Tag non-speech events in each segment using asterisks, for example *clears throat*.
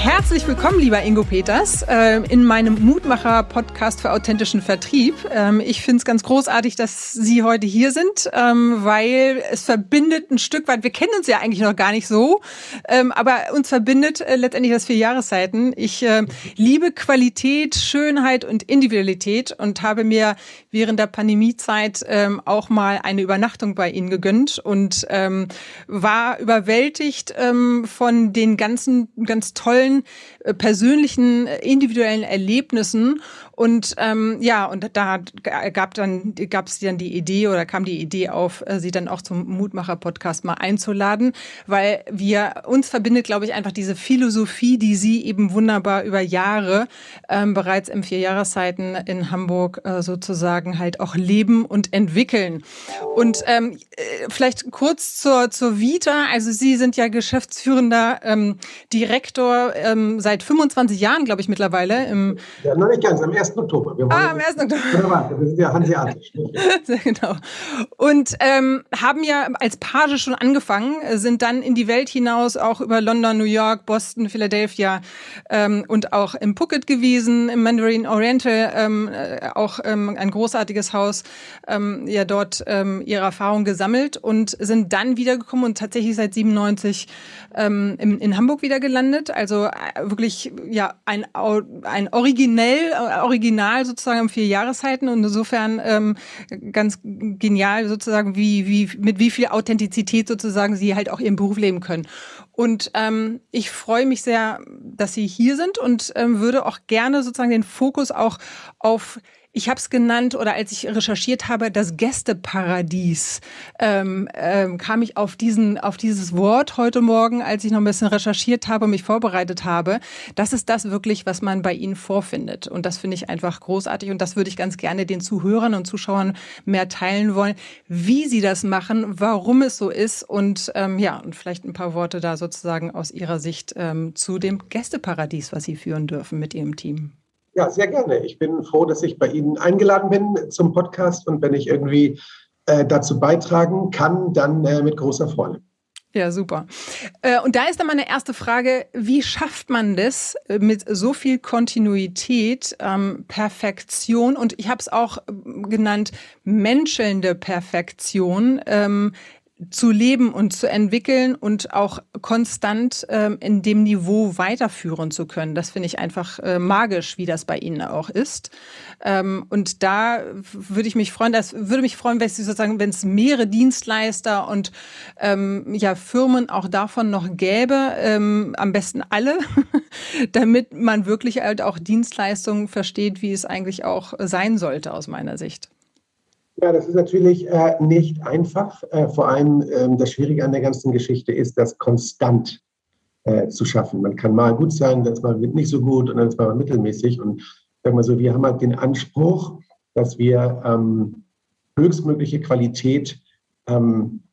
Herzlich willkommen, lieber Ingo Peters, äh, in meinem Mutmacher-Podcast für authentischen Vertrieb. Ähm, ich finde es ganz großartig, dass Sie heute hier sind, ähm, weil es verbindet ein Stück weit, wir kennen uns ja eigentlich noch gar nicht so, ähm, aber uns verbindet äh, letztendlich das vier Jahreszeiten. Ich äh, liebe Qualität, Schönheit und Individualität und habe mir während der Pandemiezeit auch mal eine Übernachtung bei Ihnen gegönnt und war überwältigt von den ganzen, ganz tollen äh, persönlichen, äh, individuellen Erlebnissen und ähm, ja, und da gab dann gab es dann die Idee oder kam die Idee auf, äh, sie dann auch zum Mutmacher-Podcast mal einzuladen, weil wir uns verbindet, glaube ich, einfach diese Philosophie, die sie eben wunderbar über Jahre ähm, bereits im vier Jahreszeiten in Hamburg äh, sozusagen halt auch leben und entwickeln. Und ähm, äh, vielleicht kurz zur zur Vita. Also Sie sind ja geschäftsführender ähm, Direktor ähm, seit 25 Jahren, glaube ich, mittlerweile. Im ja, noch nicht ganz. Am 1. Oktober. Wir ah, am 1. Oktober. Wunderbar, wir sind ja hanseatisch. *laughs* Sehr genau. Und ähm, haben ja als Page schon angefangen, sind dann in die Welt hinaus, auch über London, New York, Boston, Philadelphia ähm, und auch im Phuket gewesen, im Mandarin Oriental, ähm, äh, auch ähm, ein großartiges Haus, ähm, ja dort ähm, ihre Erfahrung gesammelt und sind dann wiedergekommen und tatsächlich seit 97 ähm, in, in Hamburg wieder gelandet. Also äh, wirklich ja ein, ein originell, äh, original sozusagen um vier Jahreszeiten und insofern ähm, ganz genial sozusagen, wie, wie, mit wie viel Authentizität sozusagen sie halt auch ihren Beruf leben können. Und ähm, ich freue mich sehr, dass Sie hier sind und ähm, würde auch gerne sozusagen den Fokus auch auf ich habe es genannt oder als ich recherchiert habe, das Gästeparadies, ähm, ähm, kam ich auf diesen, auf dieses Wort heute Morgen, als ich noch ein bisschen recherchiert habe und mich vorbereitet habe. Das ist das wirklich, was man bei Ihnen vorfindet. Und das finde ich einfach großartig. Und das würde ich ganz gerne den Zuhörern und Zuschauern mehr teilen wollen, wie Sie das machen, warum es so ist und ähm, ja, und vielleicht ein paar Worte da sozusagen aus Ihrer Sicht ähm, zu dem Gästeparadies, was Sie führen dürfen mit Ihrem Team. Ja, sehr gerne. Ich bin froh, dass ich bei Ihnen eingeladen bin zum Podcast und wenn ich irgendwie äh, dazu beitragen kann, dann äh, mit großer Freude. Ja, super. Äh, und da ist dann meine erste Frage, wie schafft man das äh, mit so viel Kontinuität, ähm, Perfektion und ich habe es auch ähm, genannt, menschelnde Perfektion, ähm, zu leben und zu entwickeln und auch konstant ähm, in dem Niveau weiterführen zu können. Das finde ich einfach äh, magisch, wie das bei Ihnen auch ist. Ähm, und da würde ich mich freuen, das würde mich freuen, wenn es sozusagen, wenn es mehrere Dienstleister und ähm, ja Firmen auch davon noch gäbe, ähm, am besten alle, *laughs* damit man wirklich halt auch Dienstleistungen versteht, wie es eigentlich auch sein sollte aus meiner Sicht. Ja, das ist natürlich äh, nicht einfach. Äh, vor allem ähm, das Schwierige an der ganzen Geschichte ist, das konstant äh, zu schaffen. Man kann mal gut sein, dann ist man nicht so gut und dann ist man mittelmäßig. Und sag mal so, wir haben halt den Anspruch, dass wir ähm, höchstmögliche Qualität ähm,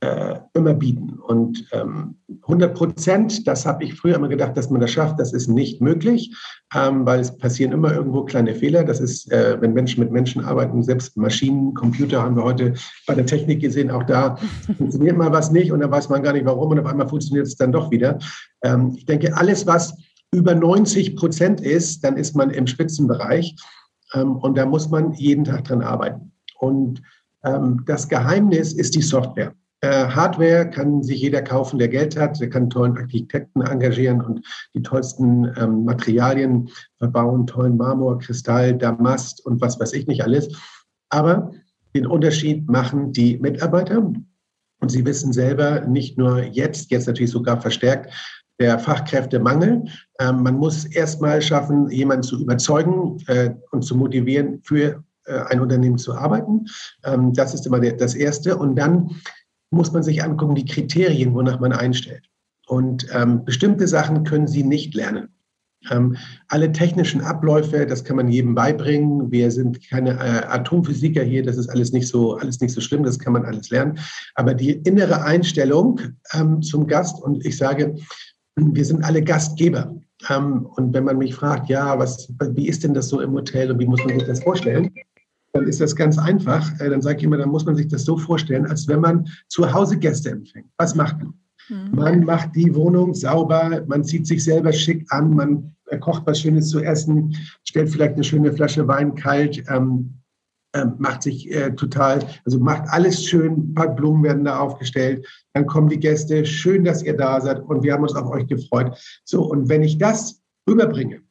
äh, immer bieten. Und ähm, 100 Prozent, das habe ich früher immer gedacht, dass man das schafft, das ist nicht möglich, ähm, weil es passieren immer irgendwo kleine Fehler. Das ist, äh, wenn Menschen mit Menschen arbeiten, selbst Maschinen, Computer haben wir heute bei der Technik gesehen, auch da *laughs* funktioniert mal was nicht und dann weiß man gar nicht warum und auf einmal funktioniert es dann doch wieder. Ähm, ich denke, alles, was über 90 Prozent ist, dann ist man im Spitzenbereich ähm, und da muss man jeden Tag dran arbeiten. Und ähm, das Geheimnis ist die Software. Äh, Hardware kann sich jeder kaufen, der Geld hat. Der kann tollen Architekten engagieren und die tollsten ähm, Materialien verbauen, tollen Marmor, Kristall, Damast und was weiß ich nicht alles. Aber den Unterschied machen die Mitarbeiter. Und sie wissen selber, nicht nur jetzt, jetzt natürlich sogar verstärkt, der Fachkräftemangel. Ähm, man muss erst mal schaffen, jemanden zu überzeugen äh, und zu motivieren, für äh, ein Unternehmen zu arbeiten. Ähm, das ist immer der, das Erste. Und dann muss man sich angucken, die Kriterien, wonach man einstellt. Und ähm, bestimmte Sachen können Sie nicht lernen. Ähm, alle technischen Abläufe, das kann man jedem beibringen. Wir sind keine äh, Atomphysiker hier, das ist alles nicht so, alles nicht so schlimm, das kann man alles lernen. Aber die innere Einstellung ähm, zum Gast, und ich sage, wir sind alle Gastgeber. Ähm, und wenn man mich fragt, ja, was, wie ist denn das so im Hotel und wie muss man sich das vorstellen? Dann ist das ganz einfach. Äh, dann sage ich immer, dann muss man sich das so vorstellen, als wenn man zu Hause Gäste empfängt. Was macht man? Mhm. Man macht die Wohnung sauber, man zieht sich selber schick an, man kocht was Schönes zu essen, stellt vielleicht eine schöne Flasche Wein kalt, ähm, ähm, macht sich äh, total, also macht alles schön, ein paar Blumen werden da aufgestellt, dann kommen die Gäste, schön, dass ihr da seid und wir haben uns auf euch gefreut. So, und wenn ich das rüberbringe,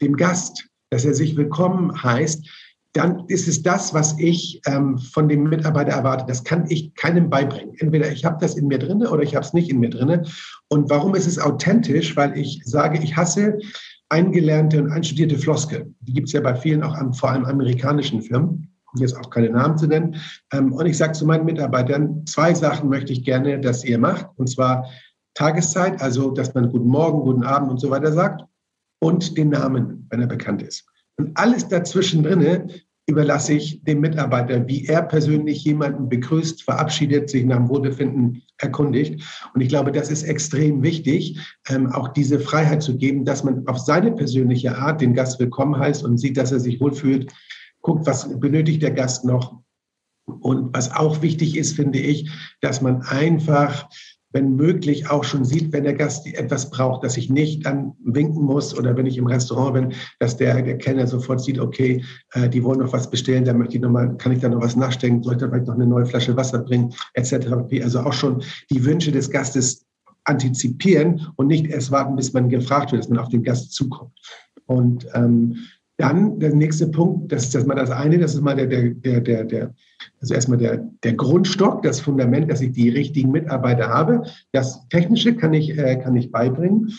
dem Gast, dass er sich willkommen heißt, dann ist es das, was ich ähm, von dem Mitarbeiter erwarte. Das kann ich keinem beibringen. Entweder ich habe das in mir drinne oder ich habe es nicht in mir drinne. Und warum ist es authentisch? Weil ich sage, ich hasse eingelernte und einstudierte Floskel. Die gibt es ja bei vielen, auch an, vor allem amerikanischen Firmen, um jetzt auch keine Namen zu nennen. Ähm, und ich sage zu meinen Mitarbeitern, zwei Sachen möchte ich gerne, dass ihr macht. Und zwar Tageszeit, also dass man guten Morgen, guten Abend und so weiter sagt. Und den Namen, wenn er bekannt ist. Und alles dazwischen drinne überlasse ich dem Mitarbeiter, wie er persönlich jemanden begrüßt, verabschiedet, sich nach dem Wohlbefinden erkundigt. Und ich glaube, das ist extrem wichtig, ähm, auch diese Freiheit zu geben, dass man auf seine persönliche Art den Gast willkommen heißt und sieht, dass er sich wohlfühlt, guckt, was benötigt der Gast noch. Und was auch wichtig ist, finde ich, dass man einfach wenn möglich, auch schon sieht, wenn der Gast etwas braucht, dass ich nicht dann winken muss oder wenn ich im Restaurant bin, dass der, der Kellner sofort sieht, okay, äh, die wollen noch was bestellen, da möchte ich noch mal, kann ich da noch was nachstellen, sollte vielleicht noch eine neue Flasche Wasser bringen, etc. Also auch schon die Wünsche des Gastes antizipieren und nicht erst warten, bis man gefragt wird, dass man auf den Gast zukommt. Und ähm, dann der nächste Punkt, das ist mal das eine, das ist mal der, der, der, der, der also erstmal der, der Grundstock, das Fundament, dass ich die richtigen Mitarbeiter habe. Das Technische kann ich, äh, kann ich beibringen.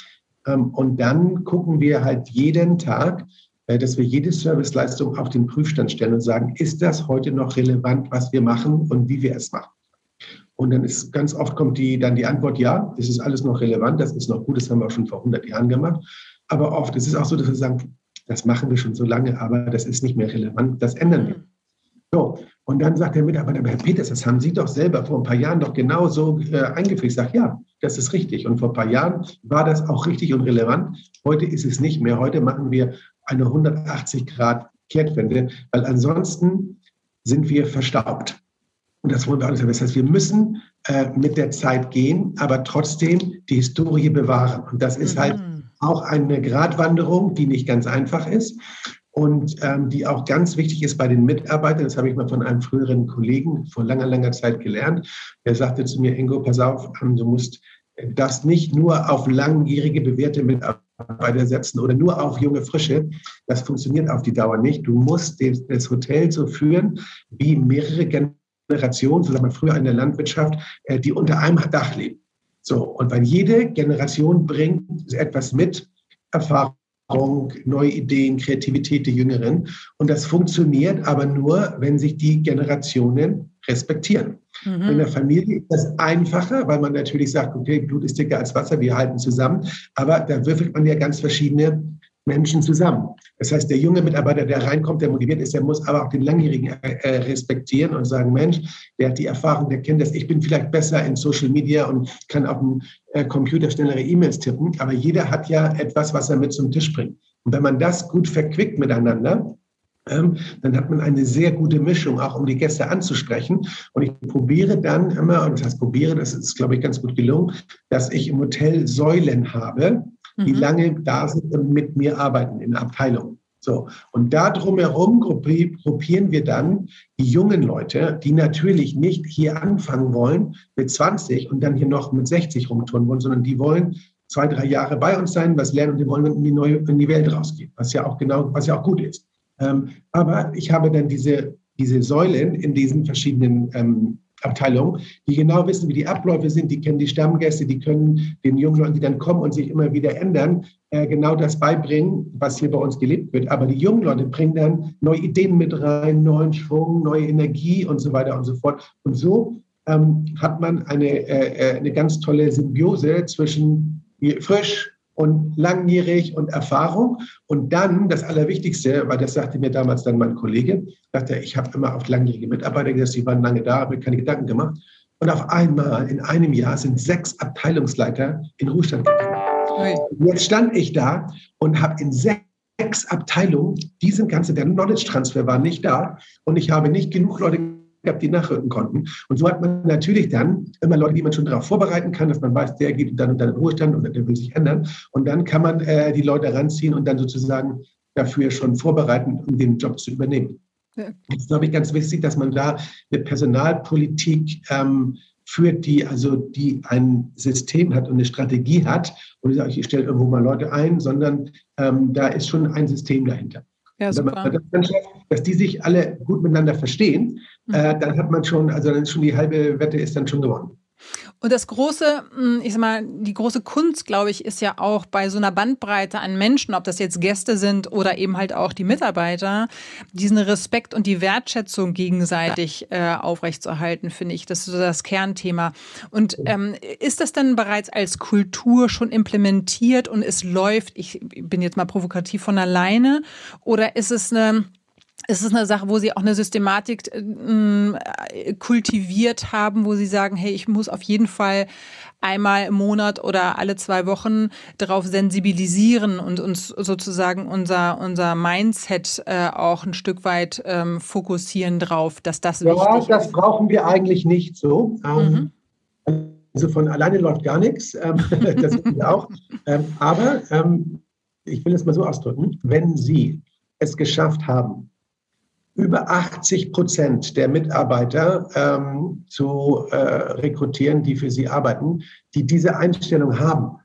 Ähm, und dann gucken wir halt jeden Tag, äh, dass wir jede Serviceleistung auf den Prüfstand stellen und sagen, ist das heute noch relevant, was wir machen und wie wir es machen? Und dann ist ganz oft kommt die, dann die Antwort, ja, das ist alles noch relevant, das ist noch gut, das haben wir auch schon vor 100 Jahren gemacht. Aber oft ist es auch so, dass wir sagen, das machen wir schon so lange, aber das ist nicht mehr relevant, das ändern wir. So, und dann sagt der Mitarbeiter, aber Herr Peters, das haben Sie doch selber vor ein paar Jahren doch genau so äh, eingeführt. Ich sage, ja, das ist richtig. Und vor ein paar Jahren war das auch richtig und relevant. Heute ist es nicht mehr. Heute machen wir eine 180 Grad Kehrtwende, weil ansonsten sind wir verstaubt. Und das wollen wir alles. Das heißt, wir müssen äh, mit der Zeit gehen, aber trotzdem die Historie bewahren. Und das ist halt mhm. auch eine Gratwanderung, die nicht ganz einfach ist und ähm, die auch ganz wichtig ist bei den Mitarbeitern. Das habe ich mal von einem früheren Kollegen vor langer, langer Zeit gelernt. Der sagte zu mir, Ingo, pass auf, ähm, du musst das nicht nur auf langjährige bewährte Mitarbeiter setzen oder nur auf junge Frische. Das funktioniert auf die Dauer nicht. Du musst das Hotel so führen wie mehrere Generationen, so sagt man früher in der Landwirtschaft, äh, die unter einem Dach leben. So, und weil jede Generation bringt etwas mit, Erfahrung, neue Ideen, Kreativität der Jüngeren. Und das funktioniert aber nur, wenn sich die Generationen respektieren. Mhm. In der Familie ist das einfacher, weil man natürlich sagt, okay, Blut ist dicker als Wasser, wir halten zusammen. Aber da würfelt man ja ganz verschiedene Menschen zusammen. Das heißt, der junge Mitarbeiter, der reinkommt, der motiviert ist, der muss aber auch den Langjährigen äh, respektieren und sagen, Mensch, der hat die Erfahrung, der kennt das. Ich bin vielleicht besser in Social Media und kann auf dem äh, Computer schnellere E-Mails tippen, aber jeder hat ja etwas, was er mit zum Tisch bringt. Und wenn man das gut verquickt miteinander, ähm, dann hat man eine sehr gute Mischung, auch um die Gäste anzusprechen. Und ich probiere dann immer, und das heißt probiere, das ist, glaube ich, ganz gut gelungen, dass ich im Hotel Säulen habe, die mhm. lange da sind und mit mir arbeiten in Abteilungen. So, und da drumherum gruppieren wir dann die jungen Leute, die natürlich nicht hier anfangen wollen mit 20 und dann hier noch mit 60 rumtun wollen, sondern die wollen zwei, drei Jahre bei uns sein, was lernen und die wollen in die neue, in die Welt rausgehen, was ja auch genau, was ja auch gut ist. Ähm, aber ich habe dann diese, diese Säulen in diesen verschiedenen ähm, Abteilung, die genau wissen, wie die Abläufe sind, die kennen die Stammgäste, die können den jungen Leuten, die dann kommen und sich immer wieder ändern, äh, genau das beibringen, was hier bei uns gelebt wird. Aber die jungen Leute bringen dann neue Ideen mit rein, neuen Schwung, neue Energie und so weiter und so fort. Und so ähm, hat man eine, äh, äh eine ganz tolle Symbiose zwischen frisch, und langjährig und Erfahrung. Und dann das Allerwichtigste, weil das sagte mir damals dann mein Kollege, sagte er, ich habe immer auf langjährige Mitarbeiter gesetzt, die waren lange da, habe mir keine Gedanken gemacht. Und auf einmal in einem Jahr sind sechs Abteilungsleiter in Ruhestand gegangen. Jetzt stand ich da und habe in sechs Abteilungen diesen ganzen, der Knowledge Transfer war nicht da und ich habe nicht genug Leute gehabt, die nachrücken konnten. Und so hat man natürlich dann immer Leute, die man schon darauf vorbereiten kann, dass man weiß, der geht dann und dann in Ruhestand und der will sich ändern. Und dann kann man äh, die Leute ranziehen und dann sozusagen dafür schon vorbereiten, um den Job zu übernehmen. Ja. Das ist, glaube ich, ganz wichtig, dass man da eine Personalpolitik ähm, führt, die also die ein System hat und eine Strategie hat. Und ich sage, ich stelle irgendwo mal Leute ein, sondern ähm, da ist schon ein System dahinter. Ja, super. Wenn man das dann schafft, dass die sich alle gut miteinander verstehen. Äh, dann hat man schon, also dann ist schon die halbe Wette ist dann schon gewonnen. Und das große, hm, ich sag mal, die große Kunst, glaube ich, ist ja auch bei so einer Bandbreite an Menschen, ob das jetzt Gäste sind oder eben halt auch die Mitarbeiter, diesen Respekt und die Wertschätzung gegenseitig äh, aufrechtzuerhalten, finde ich. Das ist so das Kernthema. Und ähm, ist das dann bereits als Kultur schon implementiert und es läuft, ich bin jetzt mal provokativ von alleine, oder ist es eine ist es eine Sache, wo Sie auch eine Systematik äh, kultiviert haben, wo Sie sagen, hey, ich muss auf jeden Fall einmal im Monat oder alle zwei Wochen darauf sensibilisieren und uns sozusagen unser, unser Mindset äh, auch ein Stück weit ähm, fokussieren drauf, dass das ja, wichtig ist? Ja, das brauchen wir eigentlich nicht so. Ähm, mhm. Also von alleine läuft gar nichts, ähm, *laughs* das wissen wir auch. Ähm, aber ähm, ich will es mal so ausdrücken, wenn Sie es geschafft haben, über 80 Prozent der Mitarbeiter ähm, zu äh, rekrutieren, die für sie arbeiten, die diese Einstellung haben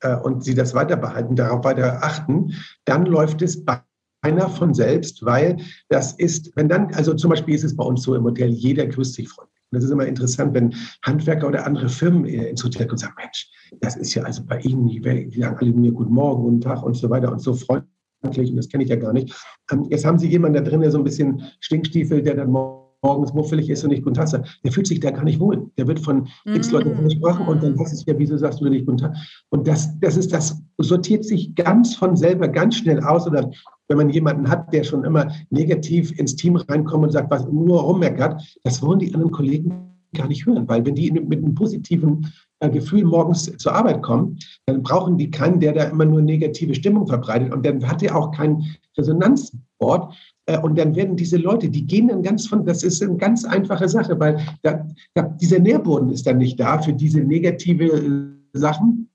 äh, und sie das weiter behalten, darauf weiter achten, dann läuft es beinahe von selbst, weil das ist, wenn dann, also zum Beispiel ist es bei uns so im Hotel, jeder grüßt sich freundlich. Und das ist immer interessant, wenn Handwerker oder andere Firmen ins Hotel kommen und sagen, Mensch, das ist ja also bei Ihnen, die sagen alle mir Guten Morgen, guten Tag und so weiter und so freundlich und das kenne ich ja gar nicht. Ähm, jetzt haben Sie jemanden da drin, der so ein bisschen Stinkstiefel, der dann morgens muffelig ist und nicht guten Tag sagt. Der fühlt sich da gar nicht wohl. Der wird von x Leuten mm. angesprochen und dann heißt es ja, wieso sagst du nicht guten Tag? Und das, das ist, das sortiert sich ganz von selber ganz schnell aus oder wenn man jemanden hat, der schon immer negativ ins Team reinkommt und sagt, was nur rummeckert, das wollen die anderen Kollegen gar nicht hören, weil wenn die mit einem positiven Gefühl morgens zur Arbeit kommen, dann brauchen die keinen, der da immer nur negative Stimmung verbreitet und dann hat er auch kein Resonanzwort äh, und dann werden diese Leute, die gehen dann ganz von, das ist eine ganz einfache Sache, weil da, da, dieser Nährboden ist dann nicht da für diese negative äh, Sachen.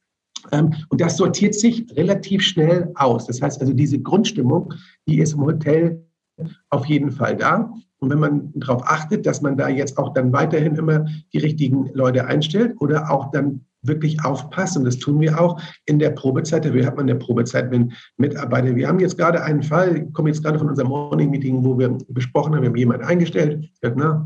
Ähm, und das sortiert sich relativ schnell aus. Das heißt also, diese Grundstimmung, die ist im Hotel auf jeden Fall da. Und wenn man darauf achtet, dass man da jetzt auch dann weiterhin immer die richtigen Leute einstellt oder auch dann wirklich aufpasst, und das tun wir auch in der Probezeit, dafür hat man in der Probezeit, wenn Mitarbeiter, wir haben jetzt gerade einen Fall, ich komme jetzt gerade von unserem Morning-Meeting, wo wir besprochen haben, wir haben jemanden eingestellt, gesagt, na,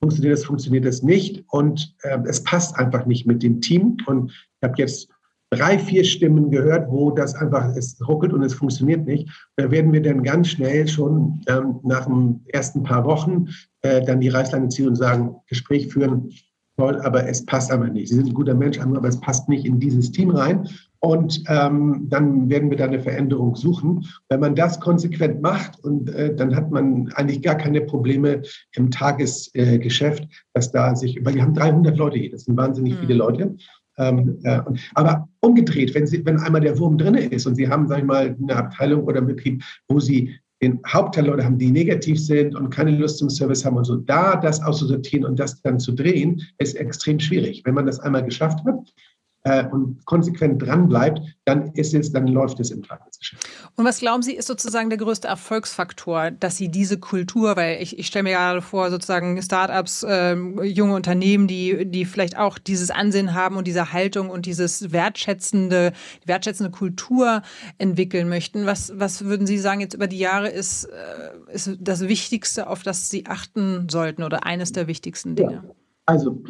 funktioniert das, funktioniert das nicht und äh, es passt einfach nicht mit dem Team und ich habe jetzt drei, vier Stimmen gehört, wo das einfach, es ruckelt und es funktioniert nicht. Da werden wir dann ganz schnell schon ähm, nach den ersten paar Wochen äh, dann die Reißleine ziehen und sagen, Gespräch führen, toll, aber es passt aber nicht. Sie sind ein guter Mensch, aber es passt nicht in dieses Team rein. Und ähm, dann werden wir da eine Veränderung suchen. Wenn man das konsequent macht, und äh, dann hat man eigentlich gar keine Probleme im Tagesgeschäft, äh, dass da sich, weil wir haben 300 Leute hier, das sind wahnsinnig mhm. viele Leute. Ähm, äh, aber umgedreht, wenn, Sie, wenn einmal der Wurm drin ist und Sie haben, sag ich mal, eine Abteilung oder einen Betrieb, wo Sie den Hauptteil Leute haben, die negativ sind und keine Lust zum Service haben und so, da das auszusortieren und das dann zu drehen, ist extrem schwierig. Wenn man das einmal geschafft hat, äh, und konsequent dran bleibt, dann ist es, dann läuft es im Tagesgeschäft. Und was glauben Sie, ist sozusagen der größte Erfolgsfaktor, dass Sie diese Kultur, weil ich, ich stelle mir gerade vor, sozusagen Startups, äh, junge Unternehmen, die, die vielleicht auch dieses Ansehen haben und diese Haltung und dieses wertschätzende, wertschätzende Kultur entwickeln möchten. Was, was würden Sie sagen, jetzt über die Jahre ist, äh, ist das Wichtigste, auf das Sie achten sollten oder eines der wichtigsten Dinge? Ja. Also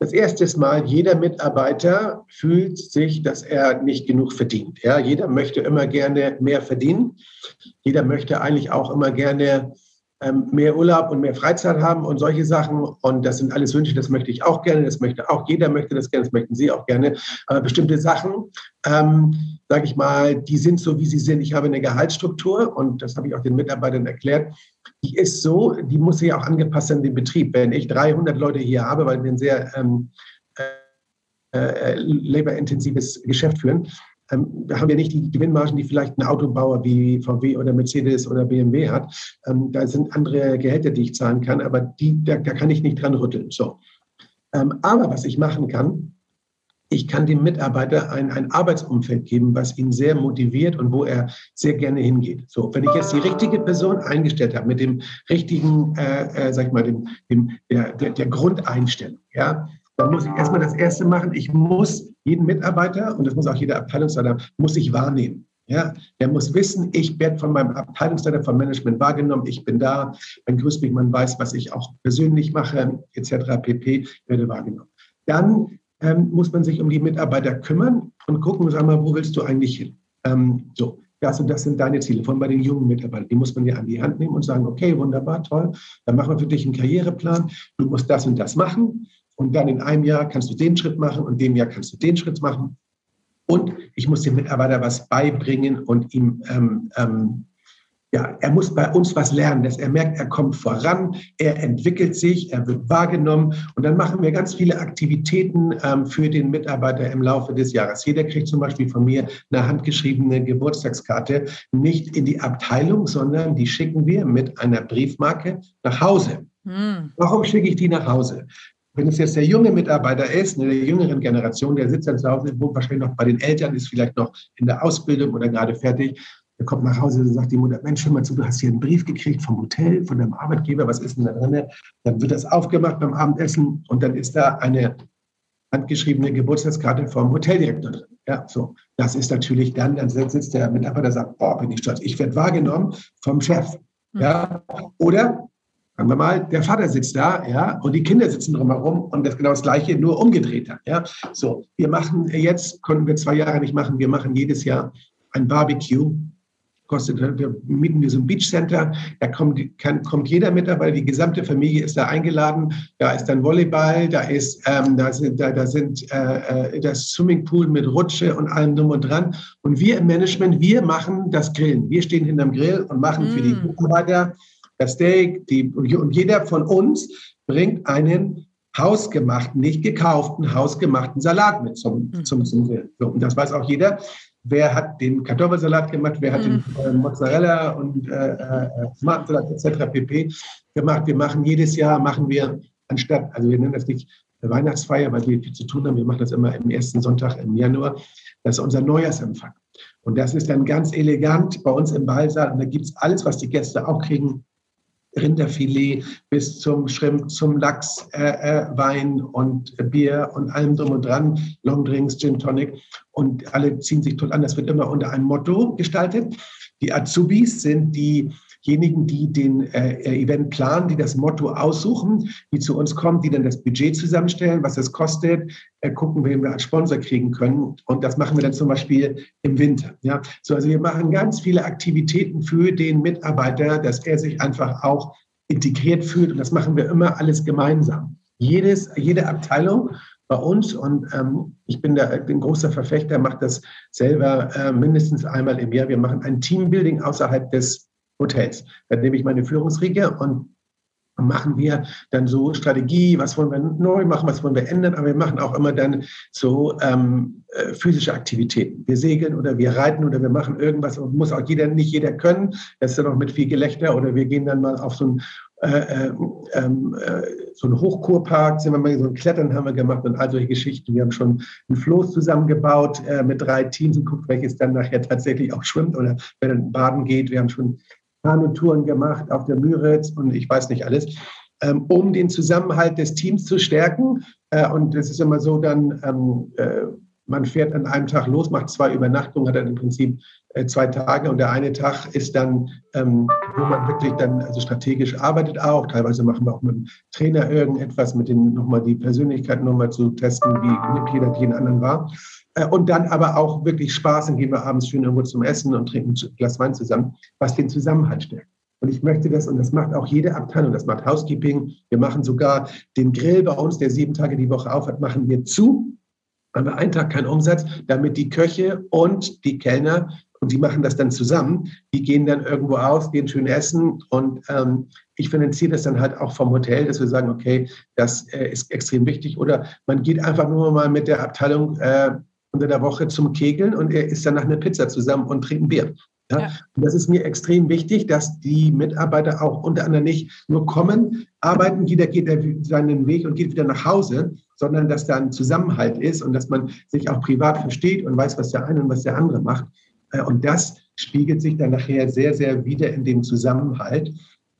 das erste Mal, jeder Mitarbeiter fühlt sich, dass er nicht genug verdient. Ja, jeder möchte immer gerne mehr verdienen. Jeder möchte eigentlich auch immer gerne ähm, mehr Urlaub und mehr Freizeit haben und solche Sachen. Und das sind alles Wünsche, das möchte ich auch gerne, das möchte auch jeder möchte das gerne, das möchten Sie auch gerne. Aber bestimmte Sachen, ähm, sage ich mal, die sind so, wie sie sind. Ich habe eine Gehaltsstruktur und das habe ich auch den Mitarbeitern erklärt. Die ist so, die muss sich auch angepasst sein, den Betrieb. Wenn ich 300 Leute hier habe, weil wir ein sehr ähm, äh, äh laborintensives Geschäft führen, ähm, da haben wir nicht die Gewinnmargen, die vielleicht ein Autobauer wie VW oder Mercedes oder BMW hat. Ähm, da sind andere Gehälter, die ich zahlen kann, aber die, da, da kann ich nicht dran rütteln. So. Ähm, aber was ich machen kann, ich kann dem Mitarbeiter ein, ein Arbeitsumfeld geben, was ihn sehr motiviert und wo er sehr gerne hingeht. So, wenn ich jetzt die richtige Person eingestellt habe mit dem richtigen, äh, äh, sag ich mal, dem, dem, der, der, der Grundeinstellung, ja, dann muss ich erstmal das Erste machen. Ich muss jeden Mitarbeiter, und das muss auch jeder Abteilungsleiter, muss ich wahrnehmen. Ja, der muss wissen, ich werde von meinem Abteilungsleiter vom Management wahrgenommen, ich bin da, man grüßt mich, man weiß, was ich auch persönlich mache, etc. pp. werde wahrgenommen. Dann ähm, muss man sich um die Mitarbeiter kümmern und gucken, sag mal, wo willst du eigentlich hin? Ähm, so, das und das sind deine Ziele, von bei den jungen Mitarbeitern. Die muss man ja an die Hand nehmen und sagen, okay, wunderbar, toll, dann machen wir für dich einen Karriereplan, du musst das und das machen. Und dann in einem Jahr kannst du den Schritt machen und in dem Jahr kannst du den Schritt machen. Und ich muss dem Mitarbeiter was beibringen und ihm, ähm, ähm, ja, er muss bei uns was lernen, dass er merkt, er kommt voran, er entwickelt sich, er wird wahrgenommen. Und dann machen wir ganz viele Aktivitäten ähm, für den Mitarbeiter im Laufe des Jahres. Jeder kriegt zum Beispiel von mir eine handgeschriebene Geburtstagskarte, nicht in die Abteilung, sondern die schicken wir mit einer Briefmarke nach Hause. Hm. Warum schicke ich die nach Hause? Wenn es jetzt der junge Mitarbeiter ist, eine der jüngeren Generation, der sitzt dann zu Hause, wohnt wahrscheinlich noch bei den Eltern, ist vielleicht noch in der Ausbildung oder gerade fertig, der kommt nach Hause und sagt die Mutter, Mensch, hör mal zu, du hast hier einen Brief gekriegt vom Hotel, von deinem Arbeitgeber, was ist denn da drin? Dann wird das aufgemacht beim Abendessen und dann ist da eine handgeschriebene Geburtstagskarte vom Hoteldirektor drin. Ja, so. Das ist natürlich dann, dann sitzt der Mitarbeiter und sagt, boah, bin ich stolz. Ich werde wahrgenommen vom Chef. Ja, oder Sagen wir mal, der Vater sitzt da, ja, und die Kinder sitzen drumherum und das genau das Gleiche, nur umgedreht hat, ja. So, wir machen jetzt, konnten wir zwei Jahre nicht machen, wir machen jedes Jahr ein Barbecue. Kostet, wir mieten wir so ein Beachcenter, da kommt, kann, kommt jeder mit dabei, die gesamte Familie ist da eingeladen, da ist dann Volleyball, da ist, ähm, da sind, da, da sind äh, äh das Swimmingpool mit Rutsche und allem drum und dran. Und wir im Management, wir machen das Grillen. Wir stehen hinterm Grill und machen mm. für die mm. Mitarbeiter das Steak, die, und jeder von uns bringt einen hausgemachten, nicht gekauften, hausgemachten Salat mit zum, mhm. zum, zum Grill. So, und das weiß auch jeder. Wer hat den Kartoffelsalat gemacht, wer hat mhm. den äh, Mozzarella und äh, äh, Tomatensalat etc. pp. gemacht. Wir machen jedes Jahr, machen wir anstatt, also wir nennen das nicht Weihnachtsfeier, weil wir viel zu tun haben, wir machen das immer im ersten Sonntag im Januar. Das ist unser Neujahrsempfang. Und das ist dann ganz elegant bei uns im Ballsaal. Und da gibt es alles, was die Gäste auch kriegen. Rinderfilet bis zum Shrimp, zum Lachs, äh, äh, Wein und Bier und allem drum und dran, Longdrinks, Gin Tonic und alle ziehen sich toll an. Das wird immer unter einem Motto gestaltet. Die Azubis sind die diejenigen, die den äh, Event planen, die das Motto aussuchen, die zu uns kommen, die dann das Budget zusammenstellen, was es kostet, äh, gucken, wen wir als Sponsor kriegen können. Und das machen wir dann zum Beispiel im Winter. Ja? So, also wir machen ganz viele Aktivitäten für den Mitarbeiter, dass er sich einfach auch integriert fühlt. Und das machen wir immer alles gemeinsam. Jedes, jede Abteilung bei uns und ähm, ich bin, der, bin großer Verfechter, macht das selber äh, mindestens einmal im Jahr. Wir machen ein Teambuilding außerhalb des Hotels. Dann nehme ich meine Führungsriege und machen wir dann so Strategie, was wollen wir neu machen, was wollen wir ändern, aber wir machen auch immer dann so ähm, äh, physische Aktivitäten. Wir segeln oder wir reiten oder wir machen irgendwas und muss auch jeder, nicht jeder können. Das ist dann auch mit viel Gelächter oder wir gehen dann mal auf so ein äh, äh, ähm, äh, so einen Hochkurpark, sind wir mal so ein Klettern haben wir gemacht und all solche Geschichten. Wir haben schon ein Floß zusammengebaut äh, mit drei Teams und guckt, welches dann nachher tatsächlich auch schwimmt oder wer dann baden geht. Wir haben schon Kanutouren gemacht auf der Müritz und ich weiß nicht alles, ähm, um den Zusammenhalt des Teams zu stärken. Äh, und es ist immer so, dann ähm, äh, man fährt an einem Tag los, macht zwei Übernachtungen, hat dann im Prinzip äh, zwei Tage und der eine Tag ist dann, ähm, wo man wirklich dann also strategisch arbeitet auch. Teilweise machen wir auch mit dem Trainer irgendetwas, mit den nochmal die Persönlichkeit nochmal zu testen, wie nimmt jeder den anderen war. Äh, und dann aber auch wirklich Spaß, dann gehen wir abends schön irgendwo zum Essen und trinken ein Glas Wein zusammen, was den Zusammenhalt stärkt. Und ich möchte das, und das macht auch jede Abteilung, das macht Housekeeping. Wir machen sogar den Grill bei uns, der sieben Tage die Woche aufhat, machen wir zu. Haben wir einen Tag keinen Umsatz, damit die Köche und die Kellner, und die machen das dann zusammen, die gehen dann irgendwo aus, gehen schön essen. Und ähm, ich finanziere das dann halt auch vom Hotel, dass wir sagen, okay, das äh, ist extrem wichtig. Oder man geht einfach nur mal mit der Abteilung äh, unter der Woche zum Kegeln und er isst dann nach einer Pizza zusammen und trinkt ein Bier. Ja? ja. Und das ist mir extrem wichtig, dass die Mitarbeiter auch unter anderem nicht nur kommen, arbeiten, jeder geht seinen Weg und geht wieder nach Hause, sondern dass da ein Zusammenhalt ist und dass man sich auch privat versteht und weiß, was der eine und was der andere macht. Äh, und das spiegelt sich dann nachher sehr, sehr wieder in dem Zusammenhalt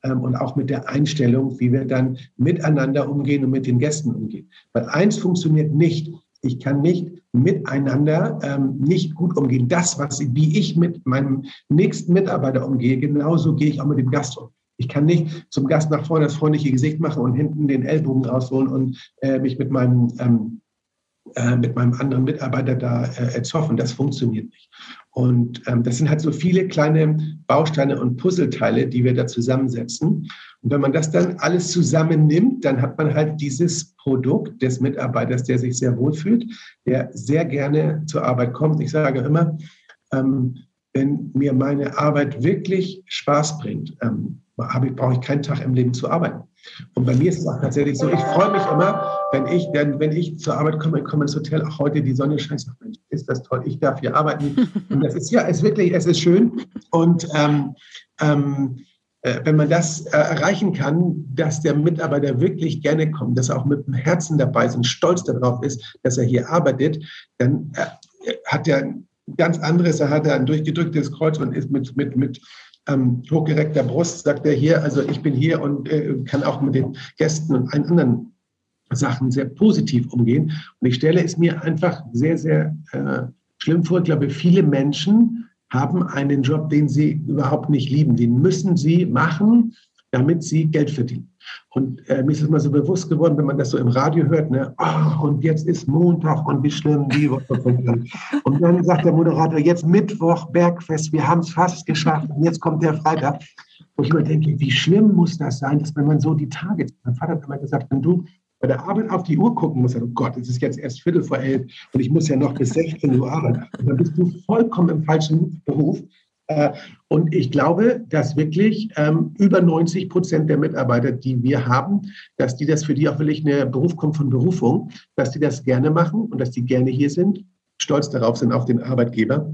ähm, und auch mit der Einstellung, wie wir dann miteinander umgehen und mit den Gästen umgehen. Weil eins funktioniert nicht, ich kann nicht miteinander ähm, nicht gut umgehen. Das, was, wie ich mit meinem nächsten Mitarbeiter umgehe, genauso gehe ich auch mit dem Gast um. Ich kann nicht zum Gast nach vorne das freundliche Gesicht machen und hinten den Ellbogen rausholen und äh, mich mit meinem, ähm, äh, mit meinem anderen Mitarbeiter da äh, erzoffen. Das funktioniert nicht. Und ähm, das sind halt so viele kleine Bausteine und Puzzleteile, die wir da zusammensetzen. Und wenn man das dann alles zusammennimmt, dann hat man halt dieses Produkt des Mitarbeiters, der sich sehr wohl fühlt, der sehr gerne zur Arbeit kommt. Ich sage immer, ähm, wenn mir meine Arbeit wirklich Spaß bringt, ähm, ich, brauche ich keinen Tag im Leben zu arbeiten. Und bei mir ist es auch tatsächlich so, ich freue mich immer, wenn ich, wenn, wenn ich zur Arbeit komme, ich komme ins Hotel, auch heute die Sonne scheint, sage, Mensch, ist das toll, ich darf hier arbeiten. *laughs* Und das ist ja, es ist wirklich, es ist schön. Und ähm, ähm, äh, wenn man das äh, erreichen kann, dass der Mitarbeiter wirklich gerne kommt, dass er auch mit dem Herzen dabei ist und stolz darauf ist, dass er hier arbeitet, dann äh, hat er ein ganz anderes, er hat ein durchgedrücktes Kreuz und ist mit, mit, mit ähm, hochgereckter Brust, sagt er hier, also ich bin hier und äh, kann auch mit den Gästen und allen anderen Sachen sehr positiv umgehen. Und ich stelle es mir einfach sehr, sehr äh, schlimm vor. Ich glaube, viele Menschen haben einen Job, den sie überhaupt nicht lieben. Den müssen sie machen, damit sie Geld verdienen. Und äh, mir ist es mal so bewusst geworden, wenn man das so im Radio hört, ne, oh, und jetzt ist Montag und wie schlimm die Woche. Und dann sagt der Moderator, jetzt Mittwoch, Bergfest, wir haben es fast geschafft und jetzt kommt der Freitag. Wo ich mir denke, wie schlimm muss das sein, dass wenn man so die Tage, mein Vater hat immer gesagt, wenn du bei der Arbeit auf die Uhr gucken muss, oh Gott, es ist jetzt erst Viertel vor elf und ich muss ja noch bis 16 Uhr arbeiten. Und dann bist du vollkommen im falschen Beruf. Äh, und ich glaube, dass wirklich ähm, über 90 Prozent der Mitarbeiter, die wir haben, dass die das für die auch wirklich eine Beruf kommt von Berufung, dass die das gerne machen und dass die gerne hier sind, stolz darauf sind auf den Arbeitgeber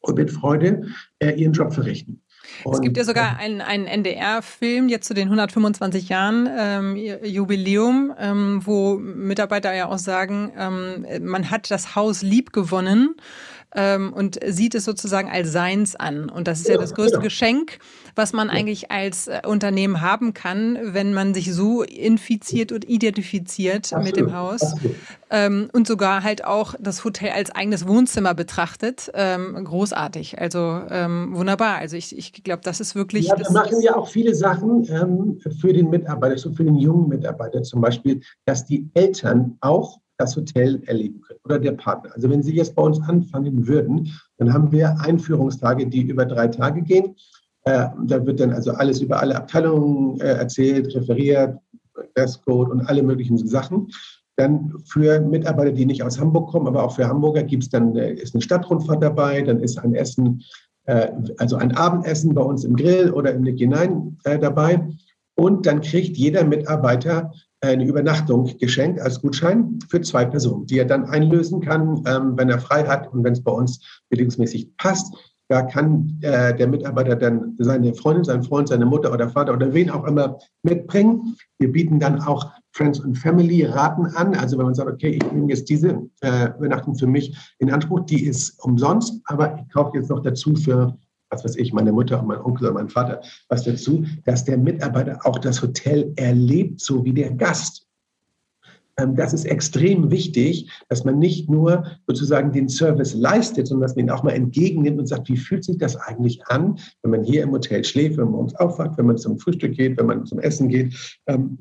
und mit Freude äh, ihren Job verrichten. Und, es gibt ja sogar einen, einen NDR-Film jetzt zu den 125 Jahren ähm, Jubiläum, ähm, wo Mitarbeiter ja auch sagen, ähm, man hat das Haus lieb gewonnen ähm, und sieht es sozusagen als seins an. Und das ist ja, ja das größte ja. Geschenk, was man ja. eigentlich als äh, Unternehmen haben kann, wenn man sich so infiziert und identifiziert Absolut. mit dem Haus. Ähm, und sogar halt auch das Hotel als eigenes Wohnzimmer betrachtet. Ähm, großartig. Also ähm, wunderbar. Also ich, ich glaube, das ist wirklich. Ja, wir machen ja auch viele Sachen ähm, für den Mitarbeiter, so für den jungen Mitarbeiter zum Beispiel, dass die Eltern auch das Hotel erleben können oder der Partner. Also wenn Sie jetzt bei uns anfangen würden, dann haben wir Einführungstage, die über drei Tage gehen. Äh, da wird dann also alles über alle Abteilungen äh, erzählt, referiert, Dresscode und alle möglichen Sachen. Dann für Mitarbeiter, die nicht aus Hamburg kommen, aber auch für Hamburger gibt es dann äh, ist eine Stadtrundfahrt dabei, dann ist ein Essen, äh, also ein Abendessen bei uns im Grill oder im Nick hinein äh, dabei. Und dann kriegt jeder Mitarbeiter eine Übernachtung geschenkt als Gutschein für zwei Personen, die er dann einlösen kann, ähm, wenn er frei hat und wenn es bei uns bedingungsmäßig passt. Da kann äh, der Mitarbeiter dann seine Freundin, seinen Freund, seine Mutter oder Vater oder wen auch immer mitbringen. Wir bieten dann auch Friends und Family Raten an. Also wenn man sagt, okay, ich nehme jetzt diese äh, Übernachtung für mich in Anspruch, die ist umsonst, aber ich kaufe jetzt noch dazu für was weiß ich, meine Mutter und mein Onkel oder mein Vater was dazu, dass der Mitarbeiter auch das Hotel erlebt, so wie der Gast. Ähm, das ist extrem wichtig, dass man nicht nur sozusagen den Service leistet, sondern dass man ihn auch mal entgegennimmt und sagt, wie fühlt sich das eigentlich an, wenn man hier im Hotel schläft, wenn man morgens aufwacht, wenn man zum Frühstück geht, wenn man zum Essen geht, ähm,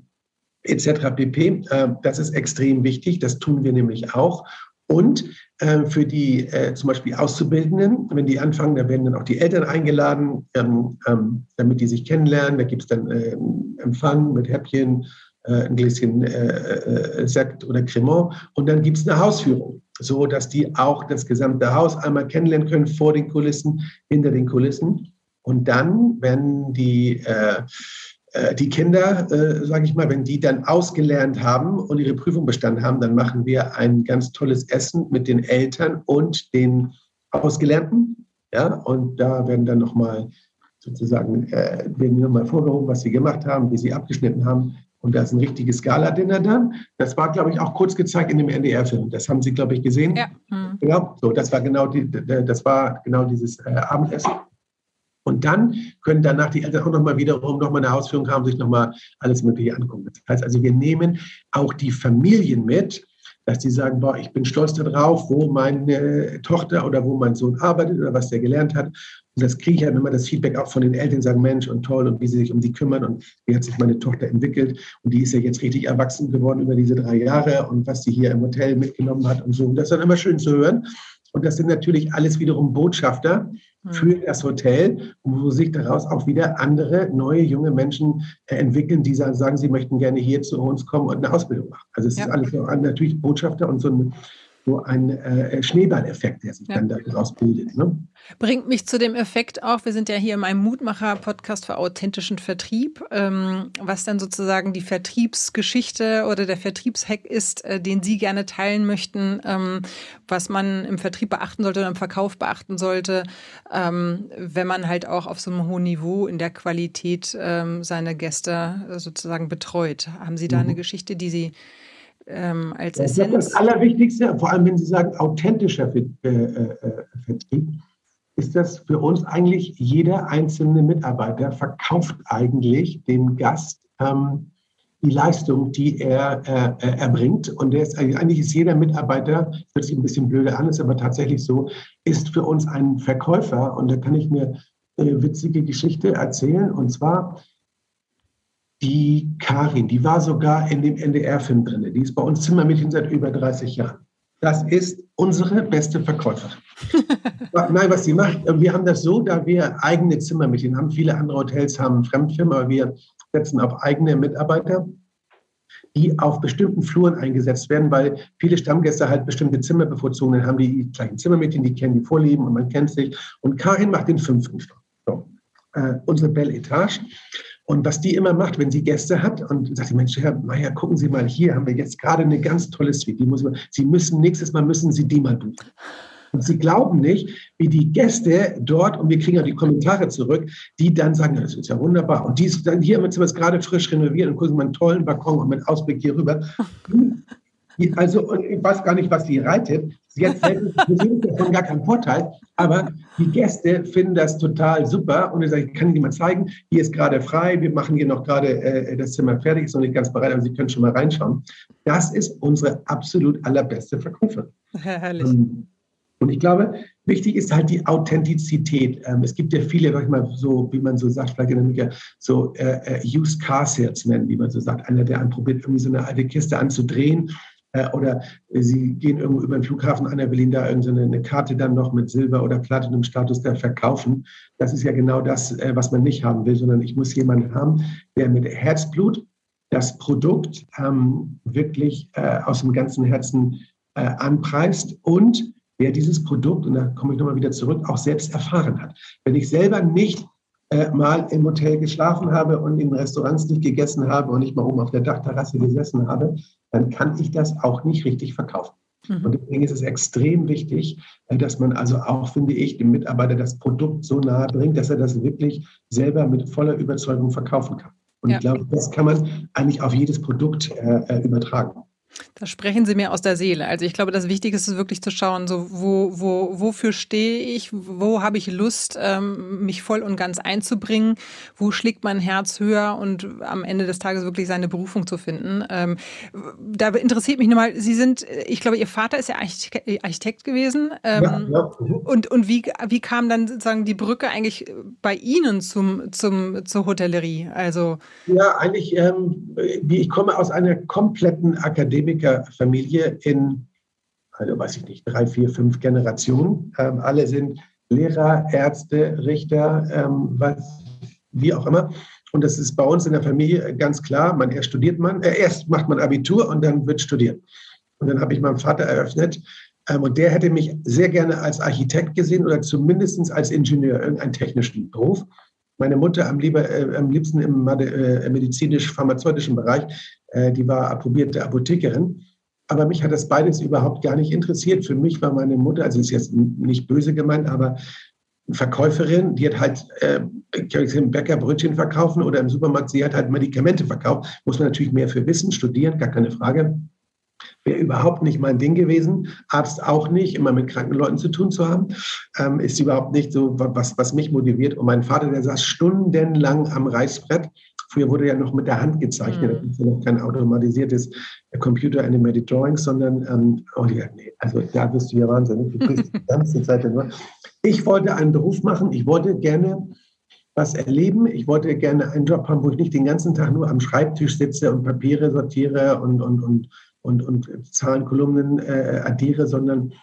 etc. pp. Ähm, das ist extrem wichtig. Das tun wir nämlich auch. Und äh, für die äh, zum Beispiel Auszubildenden, wenn die anfangen, da werden dann auch die Eltern eingeladen, ähm, ähm, damit die sich kennenlernen. Da gibt es dann äh, Empfang mit Häppchen, äh, ein Gläschen äh, äh, Sekt oder Cremant und dann gibt es eine Hausführung, so dass die auch das gesamte Haus einmal kennenlernen können vor den Kulissen, hinter den Kulissen. Und dann, wenn die die Kinder, äh, sage ich mal, wenn die dann ausgelernt haben und ihre Prüfung bestanden haben, dann machen wir ein ganz tolles Essen mit den Eltern und den Ausgelernten. Ja, und da werden dann nochmal sozusagen, äh, werden nochmal vorgehoben, was sie gemacht haben, wie sie abgeschnitten haben. Und da ist ein richtiges Gala-Dinner dann. Das war, glaube ich, auch kurz gezeigt in dem NDR-Film. Das haben Sie, glaube ich, gesehen. Ja. Mhm. Genau. So, das war genau die, das war genau dieses äh, Abendessen. Und dann können danach die Eltern auch nochmal wiederum nochmal eine Ausführung haben, sich nochmal alles Mögliche angucken. Das heißt also, wir nehmen auch die Familien mit, dass die sagen, boah, ich bin stolz darauf, wo meine Tochter oder wo mein Sohn arbeitet oder was der gelernt hat. Und das kriege ich halt immer das Feedback auch von den Eltern, sagen, Mensch und toll und wie sie sich um die kümmern und wie hat sich meine Tochter entwickelt. Und die ist ja jetzt richtig erwachsen geworden über diese drei Jahre und was sie hier im Hotel mitgenommen hat und so. Und das ist dann immer schön zu hören. Und das sind natürlich alles wiederum Botschafter, für das Hotel, wo sich daraus auch wieder andere neue junge Menschen äh, entwickeln, die sagen, sie möchten gerne hier zu uns kommen und eine Ausbildung machen. Also es ja. ist alles natürlich Botschafter und so ein so ein äh, Schneeballeffekt, der sich ja. dann daraus bildet. Ne? Bringt mich zu dem Effekt auch, wir sind ja hier in meinem Mutmacher-Podcast für authentischen Vertrieb, ähm, was dann sozusagen die Vertriebsgeschichte oder der Vertriebshack ist, äh, den Sie gerne teilen möchten, ähm, was man im Vertrieb beachten sollte oder im Verkauf beachten sollte, ähm, wenn man halt auch auf so einem hohen Niveau in der Qualität ähm, seine Gäste äh, sozusagen betreut. Haben Sie da mhm. eine Geschichte, die Sie ähm, als das Essenz. Das Allerwichtigste, vor allem wenn Sie sagen authentischer äh, äh, Vertrieb, ist das für uns eigentlich jeder einzelne Mitarbeiter verkauft eigentlich dem Gast ähm, die Leistung, die er äh, erbringt. Und ist, eigentlich ist jeder Mitarbeiter, das hört sich ein bisschen blöde an, ist aber tatsächlich so, ist für uns ein Verkäufer. Und da kann ich mir eine witzige Geschichte erzählen. Und zwar die Karin, die war sogar in dem NDR-Film drin. Die ist bei uns Zimmermädchen seit über 30 Jahren. Das ist unsere beste Verkäuferin. *laughs* Nein, was sie macht, wir haben das so, da wir eigene Zimmermädchen haben. Viele andere Hotels haben Fremdfirmen, aber wir setzen auf eigene Mitarbeiter, die auf bestimmten Fluren eingesetzt werden, weil viele Stammgäste halt bestimmte Zimmer bevorzugen. Dann haben die gleichen Zimmermädchen, die kennen die Vorlieben und man kennt sich. Und Karin macht den fünften Stock. So. Äh, unsere Belle Etage. Und was die immer macht, wenn sie Gäste hat und sagt, Mensch, Herr Meier, gucken Sie mal, hier haben wir jetzt gerade eine ganz tolle Suite. Die muss sie müssen, nächstes Mal müssen Sie die mal buchen. Und Sie glauben nicht, wie die Gäste dort, und wir kriegen ja die Kommentare zurück, die dann sagen, das ist ja wunderbar. Und die dann hier wir es gerade frisch renoviert und gucken mal einen tollen Balkon und mit Ausblick hier rüber. *laughs* Also, ich weiß gar nicht, was die reitet. Jetzt sind davon gar keinen Vorteil, aber die Gäste finden das total super und ich sage, ich kann Ihnen mal zeigen, hier ist gerade frei, wir machen hier noch gerade äh, das Zimmer fertig, ist noch nicht ganz bereit, aber Sie können schon mal reinschauen. Das ist unsere absolut allerbeste Verkäuferin. *laughs* Herrlich. Ähm, und ich glaube, wichtig ist halt die Authentizität. Ähm, es gibt ja viele, sag ich mal, so, wie man so sagt, vielleicht in Amerika, so äh, äh, Used Car Salesmen, wie man so sagt. Einer, der anprobiert, irgendwie so eine alte Kiste anzudrehen oder Sie gehen irgendwo über den Flughafen, einer will Ihnen da irgendeine eine Karte dann noch mit Silber- oder Platinum-Status da verkaufen. Das ist ja genau das, äh, was man nicht haben will, sondern ich muss jemanden haben, der mit Herzblut das Produkt ähm, wirklich äh, aus dem ganzen Herzen äh, anpreist und der dieses Produkt, und da komme ich nochmal wieder zurück, auch selbst erfahren hat. Wenn ich selber nicht äh, mal im Hotel geschlafen habe und in Restaurants nicht gegessen habe und nicht mal oben auf der Dachterrasse gesessen habe, dann kann ich das auch nicht richtig verkaufen. Mhm. Und deswegen ist es extrem wichtig, dass man also auch, finde ich, dem Mitarbeiter das Produkt so nahe bringt, dass er das wirklich selber mit voller Überzeugung verkaufen kann. Und ja. ich glaube, das kann man eigentlich auf jedes Produkt äh, äh übertragen. Da sprechen Sie mir aus der Seele. Also ich glaube, das Wichtigste ist wirklich zu schauen, so wo, wo, wofür stehe ich, wo habe ich Lust, ähm, mich voll und ganz einzubringen, wo schlägt mein Herz höher und am Ende des Tages wirklich seine Berufung zu finden. Ähm, da interessiert mich nochmal, Sie sind, ich glaube, Ihr Vater ist ja Architekt gewesen. Ähm, ja, ja. Mhm. Und, und wie, wie kam dann sozusagen die Brücke eigentlich bei Ihnen zum, zum, zur Hotellerie? Also ja, eigentlich, ähm, ich komme aus einer kompletten Akademie Akademikerfamilie in also weiß ich nicht, drei, vier, fünf Generationen. Ähm, alle sind Lehrer, Ärzte, Richter, ähm, was, wie auch immer. Und das ist bei uns in der Familie ganz klar. Man erst studiert man, äh, erst macht man Abitur und dann wird studiert. Und dann habe ich meinem Vater eröffnet, ähm, und der hätte mich sehr gerne als Architekt gesehen oder zumindest als Ingenieur, irgendeinen technischen Beruf. Meine Mutter am, lieber, äh, am liebsten im äh, medizinisch-pharmazeutischen Bereich, die war approbierte Apothekerin. Aber mich hat das beides überhaupt gar nicht interessiert. Für mich war meine Mutter, also ist jetzt nicht böse gemeint, aber Verkäuferin, die hat halt äh, im Bäcker Brötchen verkaufen oder im Supermarkt, sie hat halt Medikamente verkauft. Muss man natürlich mehr für wissen, studieren, gar keine Frage. Wäre überhaupt nicht mein Ding gewesen. Arzt auch nicht, immer mit kranken Leuten zu tun zu haben. Ähm, ist überhaupt nicht so, was, was mich motiviert. Und mein Vater, der saß stundenlang am Reißbrett. Früher wurde ja noch mit der Hand gezeichnet. Mhm. Da gibt es ja noch kein automatisiertes Computer Animated Drawings, sondern, ähm, oh ja, nee, also da bist du ja wahnsinnig. Du bist die ganze Zeit nur. Ich wollte einen Beruf machen. Ich wollte gerne was erleben. Ich wollte gerne einen Job haben, wo ich nicht den ganzen Tag nur am Schreibtisch sitze und Papiere sortiere und, und, und und, und Zahlenkolumnen äh, addiere, sondern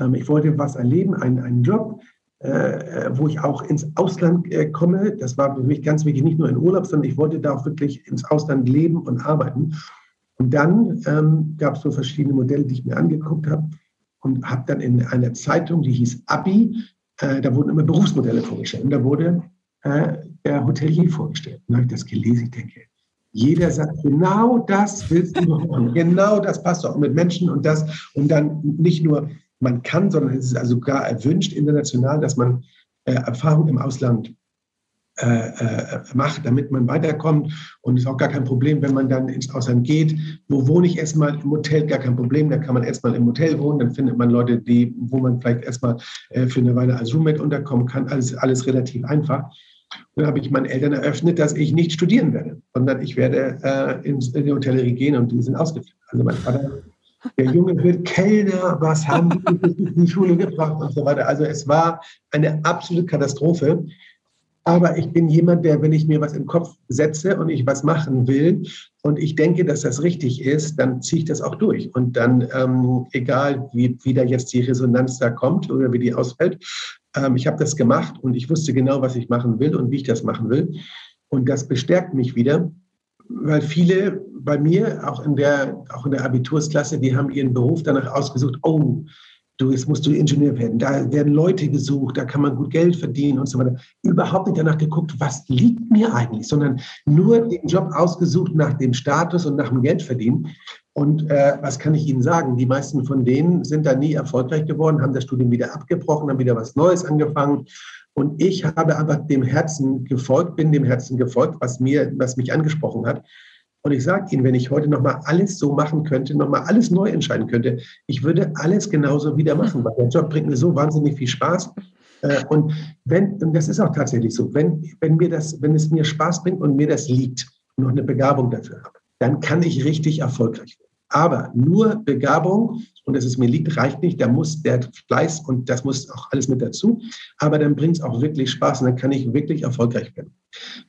ähm, ich wollte was erleben, einen, einen Job, äh, wo ich auch ins Ausland äh, komme. Das war für mich ganz wichtig, nicht nur in Urlaub, sondern ich wollte da auch wirklich ins Ausland leben und arbeiten. Und dann ähm, gab es so verschiedene Modelle, die ich mir angeguckt habe und habe dann in einer Zeitung, die hieß Abi, äh, da wurden immer Berufsmodelle vorgestellt. Und da wurde äh, der Hotelier vorgestellt. Und da habe ich das gelesen, ich denke, jeder sagt, genau das willst du machen. Genau das passt auch mit Menschen und das. Und dann nicht nur man kann, sondern es ist also gar erwünscht international, dass man äh, Erfahrung im Ausland äh, äh, macht, damit man weiterkommt. Und es ist auch gar kein Problem, wenn man dann ins Ausland geht. Wo wohne ich erstmal? Im Hotel gar kein Problem. Da kann man erstmal im Hotel wohnen. Dann findet man Leute, die, wo man vielleicht erstmal äh, für eine Weile als Roommate unterkommen kann. Alles, alles relativ einfach. Und dann habe ich meinen Eltern eröffnet, dass ich nicht studieren werde, sondern ich werde äh, in, in die Hotellerie gehen und die sind ausgeflippt. Also mein Vater, der Junge wird Kellner, was haben die in die Schule gebracht und so weiter. Also es war eine absolute Katastrophe. Aber ich bin jemand, der, wenn ich mir was im Kopf setze und ich was machen will und ich denke, dass das richtig ist, dann ziehe ich das auch durch. Und dann, ähm, egal wie, wie da jetzt die Resonanz da kommt oder wie die ausfällt, ähm, ich habe das gemacht und ich wusste genau, was ich machen will und wie ich das machen will. Und das bestärkt mich wieder, weil viele bei mir, auch in der, auch in der Abitursklasse, die haben ihren Beruf danach ausgesucht, oh, du, jetzt musst du Ingenieur werden. Da werden Leute gesucht, da kann man gut Geld verdienen und so weiter. Überhaupt nicht danach geguckt, was liegt mir eigentlich, sondern nur den Job ausgesucht nach dem Status und nach dem Geldverdienen. Und äh, was kann ich Ihnen sagen? Die meisten von denen sind da nie erfolgreich geworden, haben das Studium wieder abgebrochen, haben wieder was Neues angefangen. Und ich habe einfach dem Herzen gefolgt, bin dem Herzen gefolgt, was mir, was mich angesprochen hat. Und ich sage Ihnen, wenn ich heute nochmal alles so machen könnte, nochmal alles neu entscheiden könnte, ich würde alles genauso wieder machen, weil der Job bringt mir so wahnsinnig viel Spaß. Äh, und wenn, und das ist auch tatsächlich so, wenn, wenn mir das, wenn es mir Spaß bringt und mir das liegt und noch eine Begabung dafür habe, dann kann ich richtig erfolgreich werden. Aber nur Begabung und dass es mir liegt, reicht nicht. Da muss der Fleiß und das muss auch alles mit dazu. Aber dann bringt es auch wirklich Spaß und dann kann ich wirklich erfolgreich werden.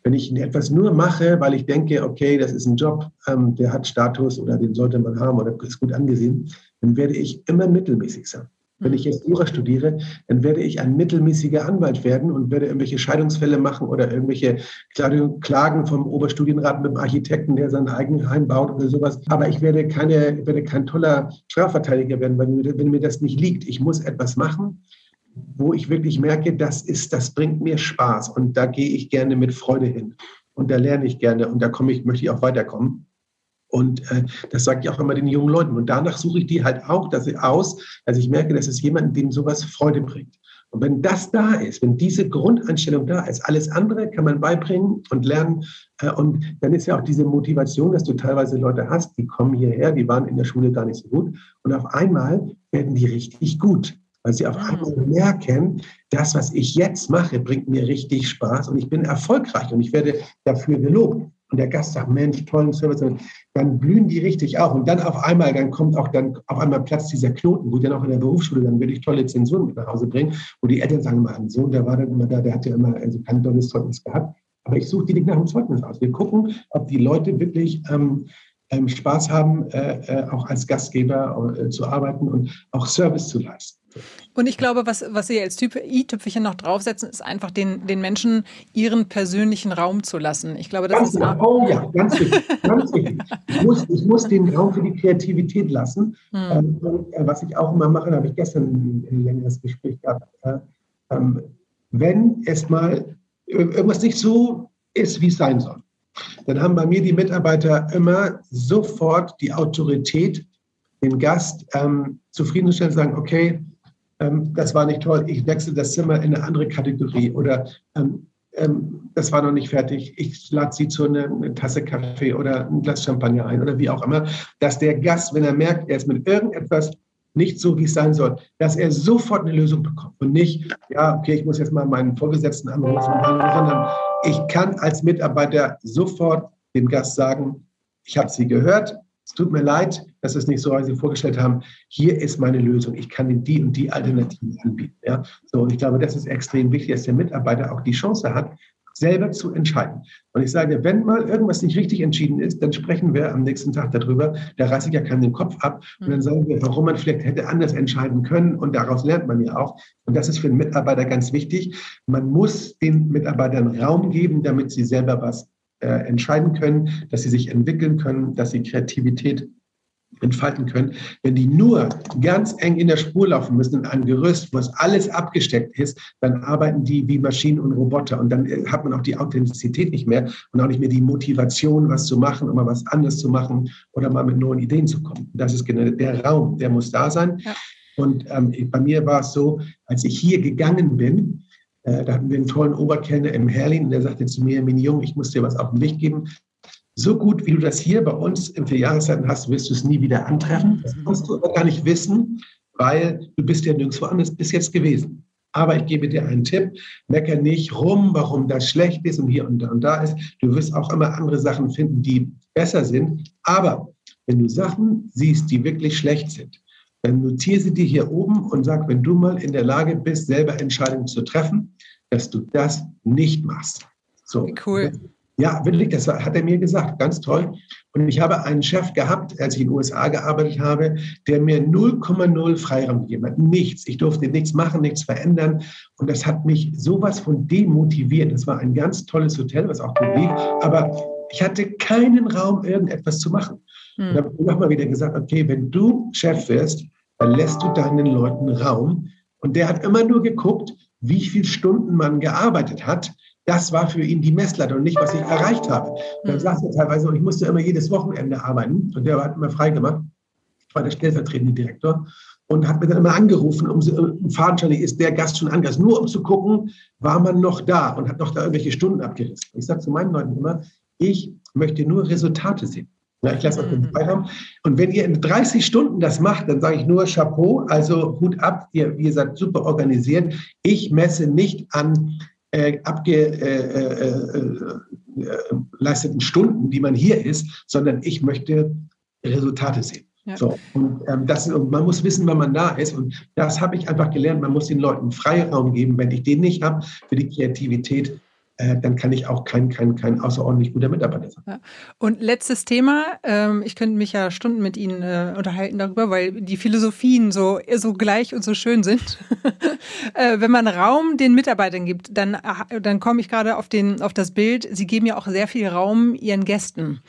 Wenn ich etwas nur mache, weil ich denke, okay, das ist ein Job, ähm, der hat Status oder den sollte man haben oder ist gut angesehen, dann werde ich immer mittelmäßig sein. Wenn ich mhm. jetzt Jura studiere, dann werde ich ein mittelmäßiger Anwalt werden und werde irgendwelche Scheidungsfälle machen oder irgendwelche Klagen vom Oberstudienrat mit dem Architekten, der sein eigenes Heim baut oder sowas. Aber ich werde, keine, werde kein toller Strafverteidiger werden, weil mir, wenn mir das nicht liegt. Ich muss etwas machen, wo ich wirklich merke, das ist, das bringt mir Spaß und da gehe ich gerne mit Freude hin und da lerne ich gerne und da komme ich, möchte ich auch weiterkommen. Und äh, das sage ich auch immer den jungen Leuten. Und danach suche ich die halt auch dass ich aus, dass ich merke, dass es jemanden, dem sowas Freude bringt. Und wenn das da ist, wenn diese Grundeinstellung da ist, alles andere kann man beibringen und lernen. Äh, und dann ist ja auch diese Motivation, dass du teilweise Leute hast, die kommen hierher, die waren in der Schule gar nicht so gut. Und auf einmal werden die richtig gut weil sie auf einmal merken, das, was ich jetzt mache, bringt mir richtig Spaß und ich bin erfolgreich und ich werde dafür gelobt und der Gast sagt, Mensch, tollen Service, dann blühen die richtig auf. Und dann auf einmal, dann kommt auch dann auf einmal Platz dieser Knoten, wo dann auch in der Berufsschule dann wirklich tolle Zensuren mit nach Hause bringen, wo die Eltern sagen, mein Sohn, der war dann immer da, der hat ja immer also kein tolles Zeugnis gehabt. Aber ich suche die nicht nach dem Zeugnis aus. Wir gucken, ob die Leute wirklich ähm, ähm, Spaß haben, äh, äh, auch als Gastgeber äh, zu arbeiten und auch Service zu leisten. Und ich glaube, was, was Sie als i-Tüpfelchen noch draufsetzen, ist einfach den, den Menschen ihren persönlichen Raum zu lassen. Ich glaube, das ganz ist genau. Oh ja, ganz wichtig. Ganz wichtig. Ich, muss, ich muss den Raum für die Kreativität lassen. Hm. Ähm, und, äh, was ich auch immer mache, da habe ich gestern ein, längeres Gespräch gehabt. Äh, ähm, wenn es mal irgendwas nicht so ist, wie es sein soll, dann haben bei mir die Mitarbeiter immer sofort die Autorität, den Gast ähm, zufriedenzustellen, sagen, okay, ähm, das war nicht toll, ich wechsle das Zimmer in eine andere Kategorie oder ähm, ähm, das war noch nicht fertig, ich lade Sie zu einer eine Tasse Kaffee oder ein Glas Champagner ein oder wie auch immer, dass der Gast, wenn er merkt, er ist mit irgendetwas nicht so, wie es sein soll, dass er sofort eine Lösung bekommt und nicht, ja, okay, ich muss jetzt mal meinen Vorgesetzten anrufen, sondern ich kann als Mitarbeiter sofort dem Gast sagen, ich habe Sie gehört, es tut mir leid, dass es nicht so, wie Sie vorgestellt haben. Hier ist meine Lösung. Ich kann Ihnen die und die Alternativen anbieten. Ja? So, und ich glaube, das ist extrem wichtig, dass der Mitarbeiter auch die Chance hat, selber zu entscheiden. Und ich sage, wenn mal irgendwas nicht richtig entschieden ist, dann sprechen wir am nächsten Tag darüber. Da reiße ich ja keinen den Kopf ab. Und dann sagen wir, warum man vielleicht hätte anders entscheiden können. Und daraus lernt man ja auch. Und das ist für den Mitarbeiter ganz wichtig. Man muss den Mitarbeitern Raum geben, damit sie selber was äh, entscheiden können, dass sie sich entwickeln können, dass sie Kreativität entfalten können. Wenn die nur ganz eng in der Spur laufen müssen, in einem Gerüst, wo es alles abgesteckt ist, dann arbeiten die wie Maschinen und Roboter. Und dann äh, hat man auch die Authentizität nicht mehr und auch nicht mehr die Motivation, was zu machen, um mal was anderes zu machen oder mal mit neuen Ideen zu kommen. Das ist genau der Raum, der muss da sein. Ja. Und ähm, bei mir war es so, als ich hier gegangen bin, äh, da hatten wir einen tollen Oberkellner im Herlin, der sagte zu mir, Mini ich muss dir was auf den Weg geben so gut, wie du das hier bei uns in vier Jahreszeiten hast, wirst du es nie wieder antreffen. Das musst du aber gar nicht wissen, weil du bist ja nirgendwo anders bis jetzt gewesen. Aber ich gebe dir einen Tipp, mecker nicht rum, warum das schlecht ist und hier und da und da ist. Du wirst auch immer andere Sachen finden, die besser sind. Aber wenn du Sachen siehst, die wirklich schlecht sind, dann notiere sie dir hier oben und sag, wenn du mal in der Lage bist, selber Entscheidungen zu treffen, dass du das nicht machst. So. Cool. Ja, wirklich, das hat er mir gesagt. Ganz toll. Und ich habe einen Chef gehabt, als ich in den USA gearbeitet habe, der mir 0,0 Freiraum gegeben hat. Nichts. Ich durfte nichts machen, nichts verändern. Und das hat mich sowas von demotiviert. Das war ein ganz tolles Hotel, was auch gut lief. Aber ich hatte keinen Raum, irgendetwas zu machen. Hm. Und dann habe ich nochmal wieder gesagt, okay, wenn du Chef wirst, dann lässt du deinen Leuten Raum. Und der hat immer nur geguckt, wie viele Stunden man gearbeitet hat das war für ihn die Messlatte und nicht, was ich erreicht habe. Und dann mhm. sagte er teilweise, ich musste immer jedes Wochenende arbeiten und der hat immer frei gemacht. Ich war der stellvertretende Direktor und hat mir dann immer angerufen, um fadenscheinlich ist der Gast schon angast, nur um zu gucken, war man noch da und hat noch da irgendwelche Stunden abgerissen. Ich sage zu meinen Leuten immer, ich möchte nur Resultate sehen. Ja, ich lasse euch den Freiraum. Und wenn ihr in 30 Stunden das macht, dann sage ich nur Chapeau, also Hut ab, ihr, ihr seid super organisiert. Ich messe nicht an äh, abgeleisteten äh, äh, äh Stunden, die man hier ist, sondern ich möchte Resultate sehen. Ja. So, und, ähm, das, und man muss wissen, wann man da ist. Und das habe ich einfach gelernt. Man muss den Leuten Freiraum geben. Wenn ich den nicht habe für die Kreativität, dann kann ich auch kein, kein, kein außerordentlich guter Mitarbeiter sein. Ja. Und letztes Thema, ähm, ich könnte mich ja Stunden mit Ihnen äh, unterhalten darüber, weil die Philosophien so, so gleich und so schön sind. *laughs* äh, wenn man Raum den Mitarbeitern gibt, dann, äh, dann komme ich gerade auf, auf das Bild, Sie geben ja auch sehr viel Raum Ihren Gästen.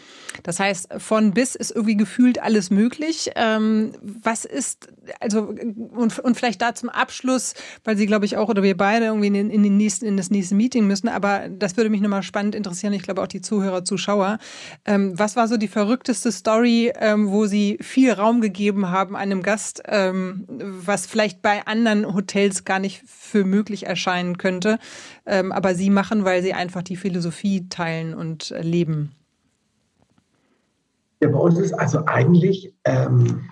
Das heißt, von bis ist irgendwie gefühlt alles möglich. Ähm, was ist, also, und, und vielleicht da zum Abschluss, weil Sie, glaube ich, auch oder wir beide irgendwie in, in, den nächsten, in das nächste Meeting müssen, aber das würde mich nochmal spannend interessieren. Ich glaube auch die Zuhörer, Zuschauer. Ähm, was war so die verrückteste Story, ähm, wo Sie viel Raum gegeben haben einem Gast, ähm, was vielleicht bei anderen Hotels gar nicht für möglich erscheinen könnte, ähm, aber Sie machen, weil Sie einfach die Philosophie teilen und leben? Ja, bei uns ist also eigentlich ähm,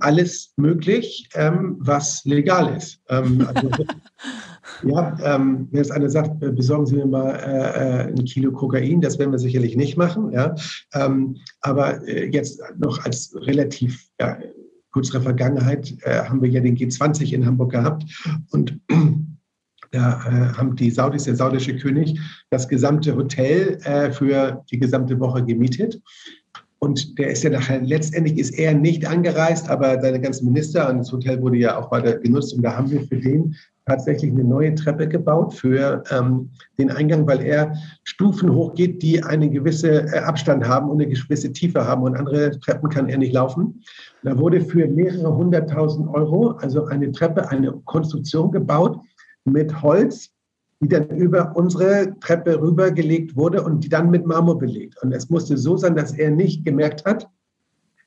alles möglich, ähm, was legal ist. Ähm, also, *laughs* ja, ähm, wenn jetzt einer sagt, besorgen Sie mir mal äh, äh, ein Kilo Kokain, das werden wir sicherlich nicht machen. Ja? Ähm, aber äh, jetzt noch als relativ ja, kürzere Vergangenheit äh, haben wir ja den G20 in Hamburg gehabt und *clears throat* da äh, haben die Saudis, der saudische König, das gesamte Hotel äh, für die gesamte Woche gemietet. Und der ist ja nachher, letztendlich ist er nicht angereist, aber seine ganzen Minister und das Hotel wurde ja auch weiter genutzt. Und da haben wir für den tatsächlich eine neue Treppe gebaut für ähm, den Eingang, weil er Stufen hochgeht, die einen gewissen äh, Abstand haben und eine gewisse Tiefe haben und andere Treppen kann er nicht laufen. Da wurde für mehrere hunderttausend Euro also eine Treppe, eine Konstruktion gebaut mit Holz, die dann über unsere Treppe rübergelegt wurde und die dann mit Marmor belegt. Und es musste so sein, dass er nicht gemerkt hat,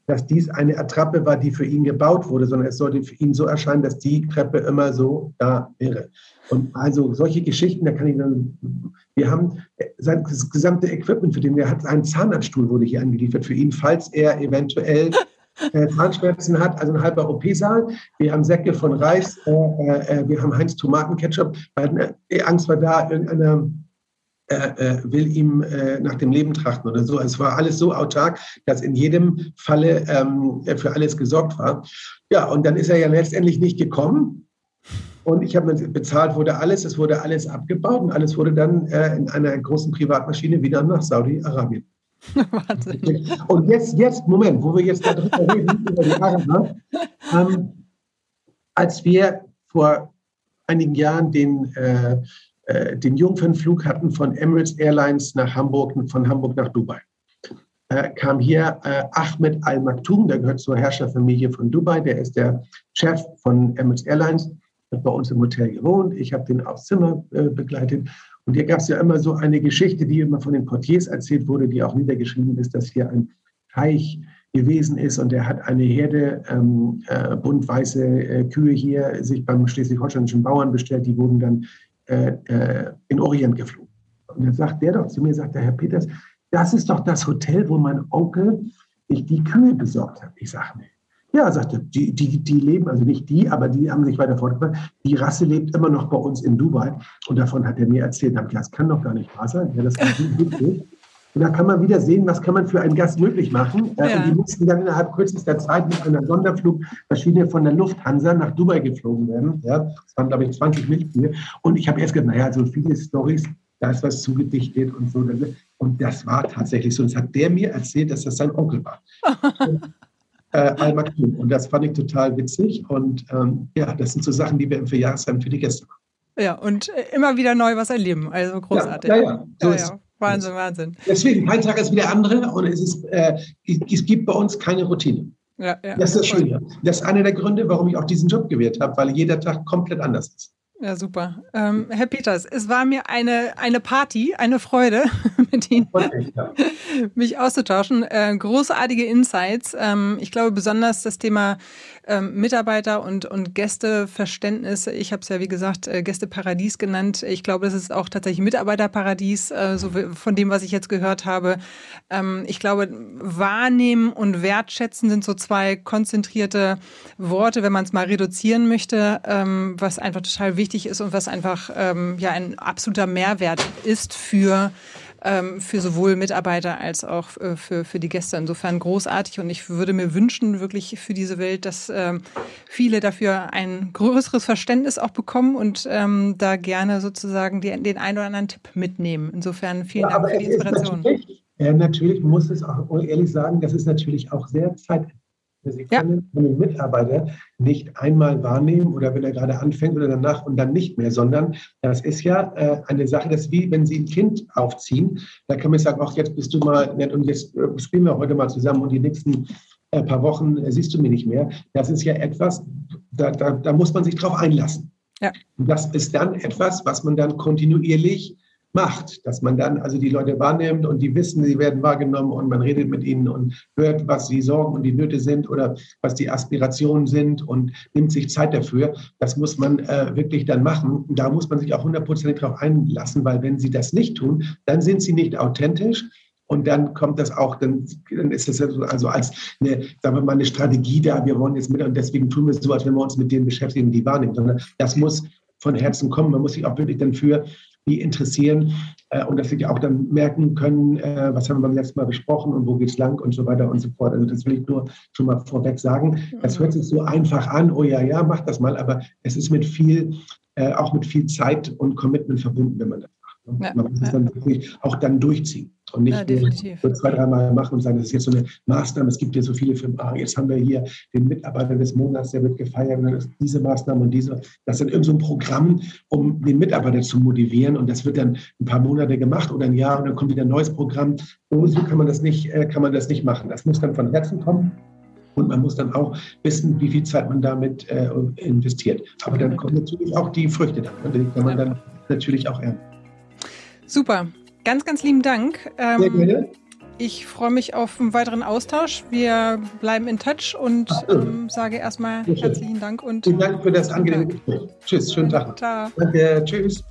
dass dies eine Attrappe war, die für ihn gebaut wurde, sondern es sollte für ihn so erscheinen, dass die Treppe immer so da wäre. Und also solche Geschichten, da kann ich dann, wir haben sein gesamte Equipment für den, er hat einen Zahnarztstuhl wurde hier angeliefert für ihn, falls er eventuell *laughs* äh, Zahnschmerzen hat, also ein halber OP-Saal. Wir haben Säcke von Reis, äh, äh, wir haben Heinz Tomatenketchup, weil äh, Angst war da, irgendeiner äh, will ihm äh, nach dem Leben trachten oder so. Es war alles so autark, dass in jedem Falle ähm, für alles gesorgt war. Ja, und dann ist er ja letztendlich nicht gekommen. Und ich habe bezahlt, wurde alles, es wurde alles abgebaut und alles wurde dann äh, in einer großen Privatmaschine wieder nach Saudi-Arabien. *laughs* Wahnsinn. Und jetzt, jetzt, Moment, wo wir jetzt darüber reden, über die Araber, ähm, als wir vor einigen Jahren den, äh, äh, den Jungfernflug hatten von Emirates Airlines nach Hamburg, von Hamburg nach Dubai, äh, kam hier äh, Ahmed Al Maktoum, der gehört zur Herrscherfamilie von Dubai, der ist der Chef von Emirates Airlines, hat bei uns im Hotel gewohnt. Ich habe den aufs Zimmer äh, begleitet und hier gab es ja immer so eine Geschichte, die immer von den Portiers erzählt wurde, die auch niedergeschrieben ist, dass hier ein Teich gewesen ist und er hat eine Herde ähm, äh, bunt-weiße äh, Kühe hier sich beim schleswig-holsteinischen Bauern bestellt, die wurden dann äh, äh, in Orient geflogen. Und dann sagt der doch zu mir, sagt der Herr Peters, das ist doch das Hotel, wo mein Onkel sich die Kühe besorgt hat. Ich sage, nee. Ja, sagte, die, die, die leben, also nicht die, aber die haben sich weiter fortgebracht. Die Rasse lebt immer noch bei uns in Dubai. Und davon hat er mir erzählt. Da das kann doch gar nicht wahr sein. Ja, das kann nicht Und da kann man wieder sehen, was kann man für einen Gast möglich machen. Äh, ja. Und die mussten dann innerhalb kürzester Zeit mit einer Sonderflugmaschine von der Lufthansa nach Dubai geflogen werden. Ja, das waren, glaube ich, 20 Mitglieder. Und ich habe erst gedacht, naja, so viele Stories, da ist was zugedichtet und so. Und das war tatsächlich so. Und das hat der mir erzählt, dass das sein Onkel war. *laughs* äh, Al-Maktoum. Und das fand ich total witzig. Und ähm, ja, das sind so Sachen, die wir im Vierjahresheim für die Gäste machen. Ja, und immer wieder neu was erleben. Also großartig. Ja, ja, ja. So ja, ja. Wahnsinn, Wahnsinn. Deswegen, kein Tag ist wie der andere und es, ist, äh, es gibt bei uns keine Routine. Ja, ja. Das ist das Schöne. Das ist einer der Gründe, warum ich auch diesen Job gewählt habe, weil jeder Tag komplett anders ist. Ja, super. Ähm, Herr Peters, es war mir eine, eine Party, eine Freude, *laughs* mit Ihnen mich auszutauschen. Äh, großartige Insights. Ähm, ich glaube besonders das Thema ähm, Mitarbeiter und, und Gästeverständnis. Ich habe es ja, wie gesagt, äh, Gästeparadies genannt. Ich glaube, das ist auch tatsächlich Mitarbeiterparadies, äh, so von dem, was ich jetzt gehört habe. Ähm, ich glaube, wahrnehmen und wertschätzen sind so zwei konzentrierte Worte, wenn man es mal reduzieren möchte, ähm, was einfach total wichtig ist und was einfach ähm, ja ein absoluter Mehrwert ist für ähm, für sowohl Mitarbeiter als auch äh, für, für die Gäste. Insofern großartig und ich würde mir wünschen, wirklich für diese Welt, dass ähm, viele dafür ein größeres Verständnis auch bekommen und ähm, da gerne sozusagen die, den einen oder anderen Tipp mitnehmen. Insofern vielen ja, Dank für die Inspiration. Natürlich, äh, natürlich muss es auch ehrlich sagen, das ist natürlich auch sehr zeit Sie können ja. einen Mitarbeiter nicht einmal wahrnehmen oder wenn er gerade anfängt oder danach und dann nicht mehr, sondern das ist ja äh, eine Sache, das ist wie wenn Sie ein Kind aufziehen. Da kann man sagen, ach, jetzt bist du mal nett und jetzt äh, spielen wir heute mal zusammen und die nächsten äh, paar Wochen äh, siehst du mich nicht mehr. Das ist ja etwas, da, da, da muss man sich drauf einlassen. Ja. Und das ist dann etwas, was man dann kontinuierlich macht, dass man dann also die Leute wahrnimmt und die wissen, sie werden wahrgenommen und man redet mit ihnen und hört, was die Sorgen und die Nöte sind oder was die Aspirationen sind und nimmt sich Zeit dafür. Das muss man äh, wirklich dann machen. Da muss man sich auch hundertprozentig darauf einlassen, weil wenn sie das nicht tun, dann sind sie nicht authentisch. Und dann kommt das auch, dann, dann ist das also als eine, sagen wir mal, eine Strategie da, wir wollen jetzt mit und deswegen tun wir es so, als wenn wir uns mit denen beschäftigen, die wahrnehmen, sondern das muss von Herzen kommen. Man muss sich auch wirklich dann für die interessieren äh, und dass sie auch dann merken können, äh, was haben wir beim letzten Mal besprochen und wo geht es lang und so weiter und so fort. Also das will ich nur schon mal vorweg sagen. Das hört sich so einfach an, oh ja, ja, mach das mal, aber es ist mit viel, äh, auch mit viel Zeit und Commitment verbunden, wenn man das macht. Ne? Man muss es dann wirklich auch dann durchziehen. Und nicht ja, nur zwei, dreimal machen und sagen, das ist jetzt so eine Maßnahme. Es gibt ja so viele Firmen, ah, jetzt haben wir hier den Mitarbeiter des Monats, der wird gefeiert und dann ist diese Maßnahme und diese. Das ist dann irgend so ein Programm, um den Mitarbeiter zu motivieren und das wird dann ein paar Monate gemacht oder ein Jahr und dann kommt wieder ein neues Programm. So kann man das nicht, äh, kann man das nicht machen. Das muss dann von Herzen kommen. Und man muss dann auch wissen, wie viel Zeit man damit äh, investiert. Aber dann kommen natürlich auch die Früchte davon. Die kann man dann natürlich auch ernten. Super. Ganz, ganz lieben Dank. Ähm, Sehr gerne. Ich freue mich auf einen weiteren Austausch. Wir bleiben in Touch und ähm, sage erstmal herzlichen Dank. Und Vielen Dank für das angenehme Gespräch. Tschüss, schönen Tag. Ciao. Danke, tschüss.